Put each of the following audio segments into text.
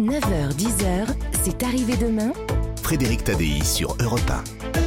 9h-10h, c'est arrivé demain. Frédéric Tadei sur Europe 1.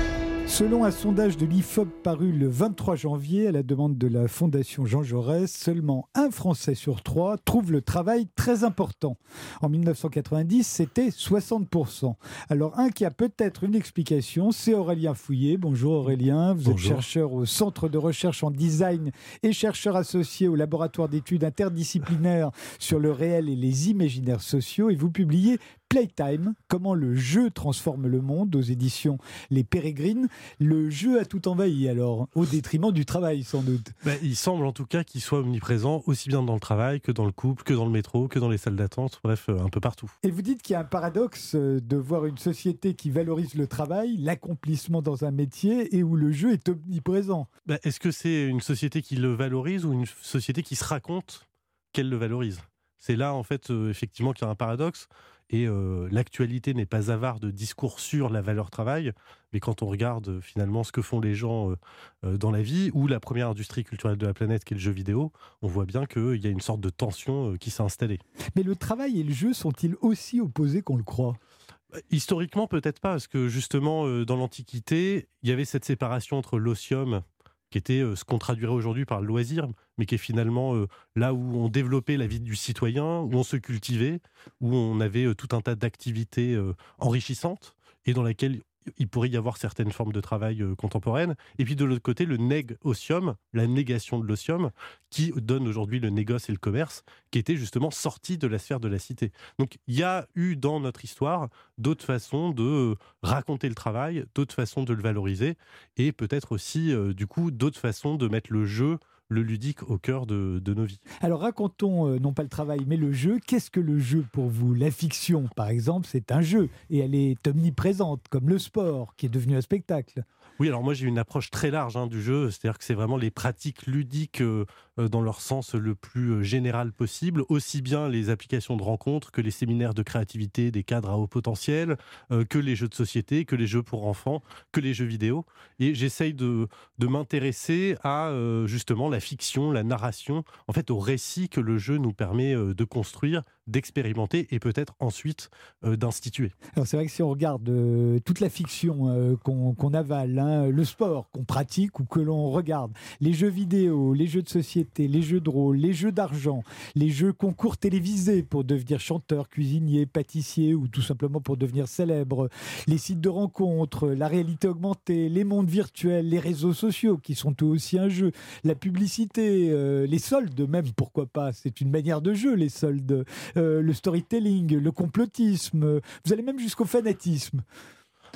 Selon un sondage de l'IFOP paru le 23 janvier à la demande de la Fondation Jean Jaurès, seulement un Français sur trois trouve le travail très important. En 1990, c'était 60%. Alors un qui a peut-être une explication, c'est Aurélien Fouillet. Bonjour Aurélien, vous êtes chercheur au Centre de recherche en design et chercheur associé au laboratoire d'études interdisciplinaires sur le réel et les imaginaires sociaux et vous publiez Playtime, comment le jeu transforme le monde aux éditions Les Pérégrines. Le jeu a tout envahi alors, au détriment du travail sans doute. Ben, il semble en tout cas qu'il soit omniprésent aussi bien dans le travail que dans le couple, que dans le métro, que dans les salles d'attente, bref, euh, un peu partout. Et vous dites qu'il y a un paradoxe euh, de voir une société qui valorise le travail, l'accomplissement dans un métier et où le jeu est omniprésent. Ben, est-ce que c'est une société qui le valorise ou une société qui se raconte qu'elle le valorise? C'est là, en fait, euh, effectivement, qu'il y a un paradoxe. Et euh, l'actualité n'est pas avare de discours sur la valeur travail, mais quand on regarde euh, finalement ce que font les gens dans la vie, ou la première industrie culturelle de la planète, qui est le jeu vidéo, on voit bien qu'il y a une sorte de tension qui s'est installée. Mais le travail et le jeu sont-ils aussi opposés qu'on le croit? Bah, Historiquement, peut-être pas, parce que justement, dans l'Antiquité, il y avait cette séparation entre l'osium qui était euh, ce qu'on traduirait aujourd'hui par le loisir, mais qui est finalement euh, là où on développait la vie du citoyen, où on se cultivait, où on avait euh, tout un tas d'activités enrichissantes et dans laquelle il pourrait y avoir certaines formes de travail euh, contemporaines. Et puis de l'autre côté, le nég-ocium, la négation de l'osium, qui donne aujourd'hui le négoce et le commerce, qui était justement sorti de la sphère de la cité. Donc il y a eu dans notre histoire d'autres façons de euh, raconter le travail, d'autres façons de le valoriser, et peut-être aussi, euh, du coup, d'autres façons de mettre le jeu le ludique au cœur de, nos vies. Alors racontons euh, non pas le travail mais le jeu. Qu'est-ce que le jeu pour vous? La fiction par exemple c'est un jeu et elle est omniprésente comme le sport qui est devenu un spectacle. Oui, alors moi j'ai une approche très large hein, du jeu, c'est-à-dire que c'est vraiment les pratiques ludiques euh, euh, dans leur sens le plus général possible, aussi bien les applications de rencontres que les séminaires de créativité des cadres à haut potentiel, que les jeux de société, que les jeux pour enfants, que les jeux vidéo. Et j'essaye de, de m'intéresser à justement la fiction, la narration, en fait au récit que le jeu nous permet de construire d'expérimenter et peut-être ensuite euh, d'instituer. Alors c'est vrai que si on regarde euh, toute la fiction euh, qu'on avale, hein, le sport qu'on pratique ou que l'on regarde, les jeux vidéo, les jeux de société, les jeux de rôle, les jeux d'argent, les jeux concours télévisés pour devenir chanteur, cuisinier, pâtissier ou tout simplement pour devenir célèbre, les sites de rencontres, la réalité augmentée, les mondes virtuels, les réseaux sociaux qui sont eux aussi un jeu, la publicité, les soldes même, pourquoi pas, c'est une manière de jeu les soldes. Euh, le storytelling, le complotisme, vous allez même jusqu'au fanatisme.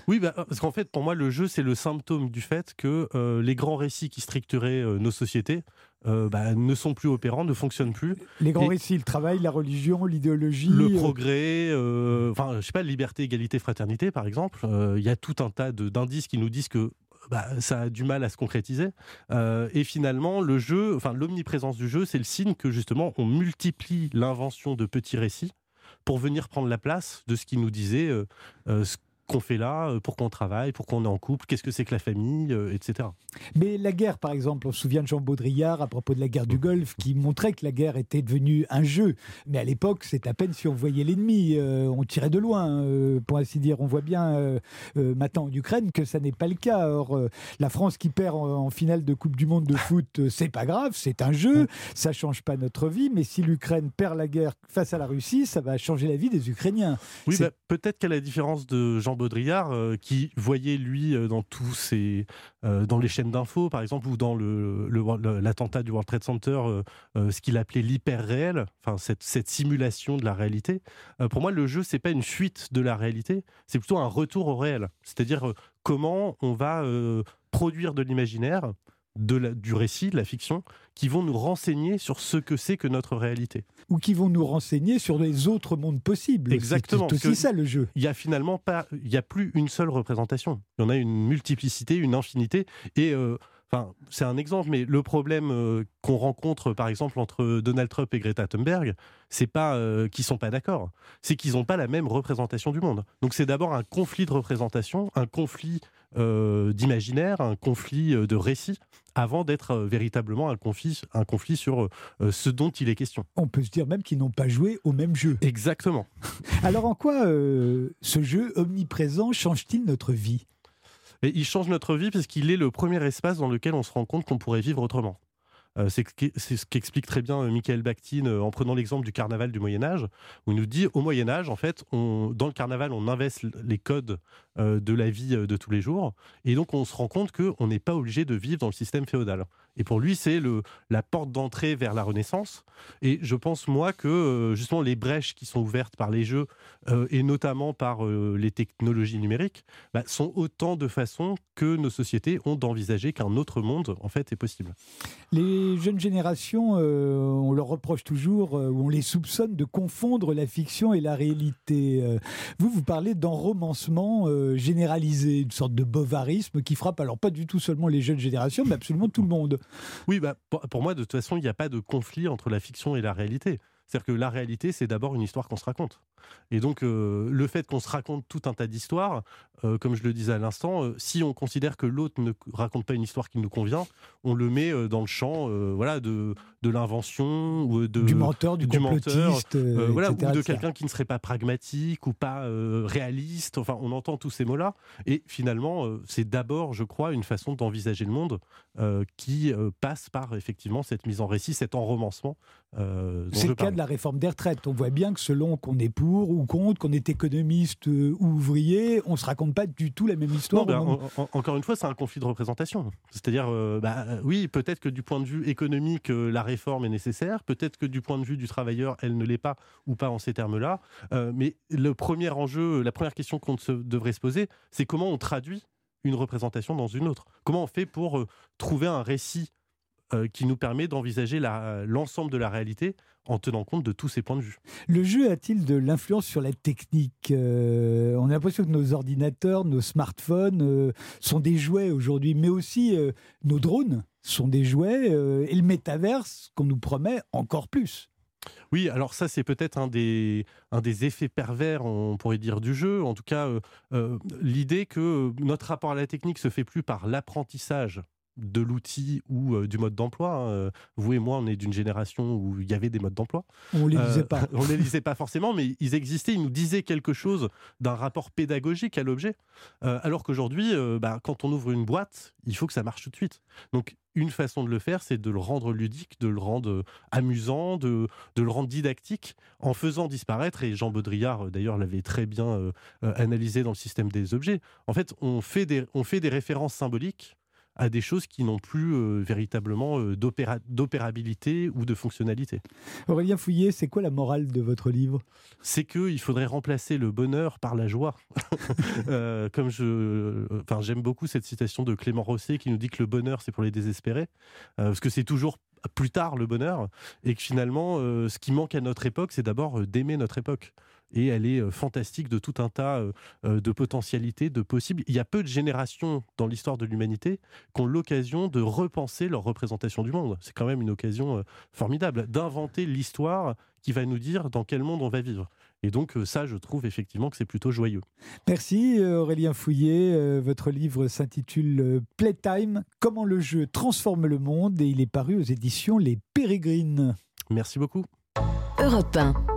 Oui, bah, parce qu'en fait, pour moi, le jeu, c'est le symptôme du fait que euh, les grands récits qui structuraient euh, nos sociétés bah, ne sont plus opérants, ne fonctionnent plus. Les grands récits, le travail, la religion, l'idéologie. Le progrès, enfin, je sais pas, liberté, égalité, fraternité, par exemple. Il y a tout un tas d'indices qui nous disent que bah, ça a du mal à se concrétiser. Euh, et finalement, le jeu, enfin l'omniprésence du jeu, c'est le signe que justement on multiplie l'invention de petits récits pour venir prendre la place de ce qui nous disait euh, euh, qu'on fait là, euh, pourquoi on travaille, pourquoi on est en couple, qu'est-ce que c'est que la famille, euh, etc. Mais la guerre, par exemple, on se souvient de Jean Baudrillard à propos de la guerre du Golfe, qui montrait que la guerre était devenue un jeu. Mais à l'époque, c'est à peine si on voyait l'ennemi, euh, on tirait de loin, pour ainsi dire. On voit bien maintenant en Ukraine que ça n'est pas le cas. Or, la France qui perd en, finale de Coupe du Monde de foot, c'est pas grave, c'est un jeu, ça change pas notre vie. Mais si l'Ukraine perd la guerre face à la Russie, ça va changer la vie des Ukrainiens. Oui, bah, peut-être qu'à la différence de Jean Baudrillard, euh, qui voyait lui euh, dans tous ces, euh, dans les chaînes d'infos, par exemple, ou dans l'attentat du World Trade Center, ce qu'il appelait l'hyper réel, enfin cette, cette, simulation de la réalité. pour moi, le jeu c'est pas une fuite de la réalité, c'est plutôt un retour au réel. C'est-à-dire comment on va produire de l'imaginaire du récit, de la fiction, qui vont nous renseigner sur ce que c'est que notre réalité. Ou qui vont nous renseigner sur les autres mondes possibles. Exactement. C'est aussi ça le jeu. Il y a finalement pas, il y a plus une seule représentation. Il y en a une multiplicité, une infinité. Et euh, Enfin, c'est un exemple, mais le problème euh, qu'on rencontre, par exemple, entre Donald Trump et Greta Thunberg, c'est pas euh, qu'ils sont pas d'accord, c'est qu'ils n'ont pas la même représentation du monde. Donc, c'est d'abord un conflit de représentation, un conflit d'imaginaire, un conflit de récit avant d'être véritablement un conflit, un conflit sur ce dont il est question. On peut se dire même qu'ils n'ont pas joué au même jeu. Exactement. Alors en quoi ce jeu omniprésent change-t-il notre vie? Il change notre vie puisqu'il est le premier espace dans lequel on se rend compte qu'on pourrait vivre autrement. Euh, c'est ce qu'explique très bien euh, Michael Bakhtin euh, en prenant l'exemple du carnaval du Moyen Âge, où il nous dit au Moyen Âge, en fait, dans le carnaval, on investe les codes de la vie de tous les jours, et donc on se rend compte qu'on n'est pas obligé de vivre dans le système féodal. Et pour lui, c'est la porte d'entrée vers la Renaissance. Et je pense, moi, que justement les brèches qui sont ouvertes par les jeux, et notamment par les technologies numériques, bah, sont autant de façons que nos sociétés ont d'envisager qu'un autre monde, en fait, est possible. Les jeunes générations, euh, on leur reproche toujours, euh, ou on les soupçonne de confondre la fiction et la réalité. Euh, vous, vous parlez d'enromancement généralisé, une sorte de bovarisme qui frappe alors pas du tout seulement les jeunes générations, mais absolument tout le monde. Oui, bah, pour moi, de toute façon, il n'y a pas de conflit entre la fiction et la réalité. C'est-à-dire que la réalité, c'est d'abord une histoire qu'on se raconte. Et donc, euh, le fait qu'on se raconte tout un tas d'histoires, euh, comme je le disais à l'instant, euh, si on considère que l'autre ne raconte pas une histoire qui nous convient, on le met dans le champ voilà, de, de l'invention ou de, du menteur, du, complotiste, voilà, ou de quelqu'un qui ne serait pas pragmatique ou pas réaliste. Enfin, on entend tous ces mots-là. Et finalement, c'est d'abord, je crois, une façon d'envisager le monde qui passe par effectivement cette mise en récit, cet enromancement. C'est le cas de la réforme des retraites. On voit bien que selon qu'on est pour ou contre, qu'on est économiste euh, ou ouvrier, on se raconte pas du tout la même histoire. Ben, encore une fois, c'est un conflit de représentation. C'est-à-dire, euh, bah, oui, peut-être que du point de vue économique, euh, la réforme est nécessaire, peut-être que du point de vue du travailleur, elle ne l'est pas, ou pas en ces termes-là. mais le premier enjeu, la première question qu'on devrait se poser, c'est comment on traduit une représentation dans une autre? Comment on fait pour trouver un récit qui nous permet d'envisager l'ensemble de la réalité en tenant compte de tous ces points de vue. Le jeu a-t-il de l'influence sur la technique euh, On a l'impression que nos ordinateurs, nos smartphones euh, sont des jouets aujourd'hui, mais aussi euh, nos drones sont des jouets et le métaverse qu'on nous promet encore plus. Oui, alors ça c'est peut-être un des, un des effets pervers, on pourrait dire, du jeu. En tout cas, l'idée que notre rapport à la technique se fait plus par l'apprentissage de l'outil ou euh, du mode d'emploi. Hein. Euh, vous et moi, on est d'une génération où il y avait des modes d'emploi. On les lisait pas. on les lisait pas forcément, mais ils existaient. Ils nous disaient quelque chose d'un rapport pédagogique à l'objet. Euh, alors qu'aujourd'hui, bah, quand on ouvre une boîte, il faut que ça marche tout de suite. Donc une façon de le faire, c'est de le rendre ludique, de le rendre amusant, de, de, le rendre didactique, en faisant disparaître, et Jean Baudrillard d'ailleurs l'avait très bien analysé dans le système des objets, en fait on fait des, on fait des références symboliques à des choses qui n'ont plus euh, véritablement euh, d'opérabilité ou de fonctionnalité. Aurélien Fouillet, c'est quoi la morale de votre livre? C'est qu'il faudrait remplacer le bonheur par la joie. Euh, comme je, enfin, j'aime beaucoup cette citation de Clément Rosset qui nous dit que le bonheur c'est pour les désespérés, parce que c'est toujours plus tard le bonheur, et que finalement, ce qui manque à notre époque, c'est d'abord d'aimer notre époque et elle est euh, fantastique de tout un tas euh, euh, de potentialités, de possibles. Il y a peu de générations dans l'histoire de l'humanité qui ont l'occasion de repenser leur représentation du monde. C'est quand même une occasion formidable d'inventer l'histoire qui va nous dire dans quel monde on va vivre. Et donc ça, je trouve effectivement que c'est plutôt joyeux. Merci Aurélien Fouillet. Votre livre s'intitule Playtime, comment le jeu transforme le monde et il est paru aux éditions Les Pérégrines. Merci beaucoup. Europe 1.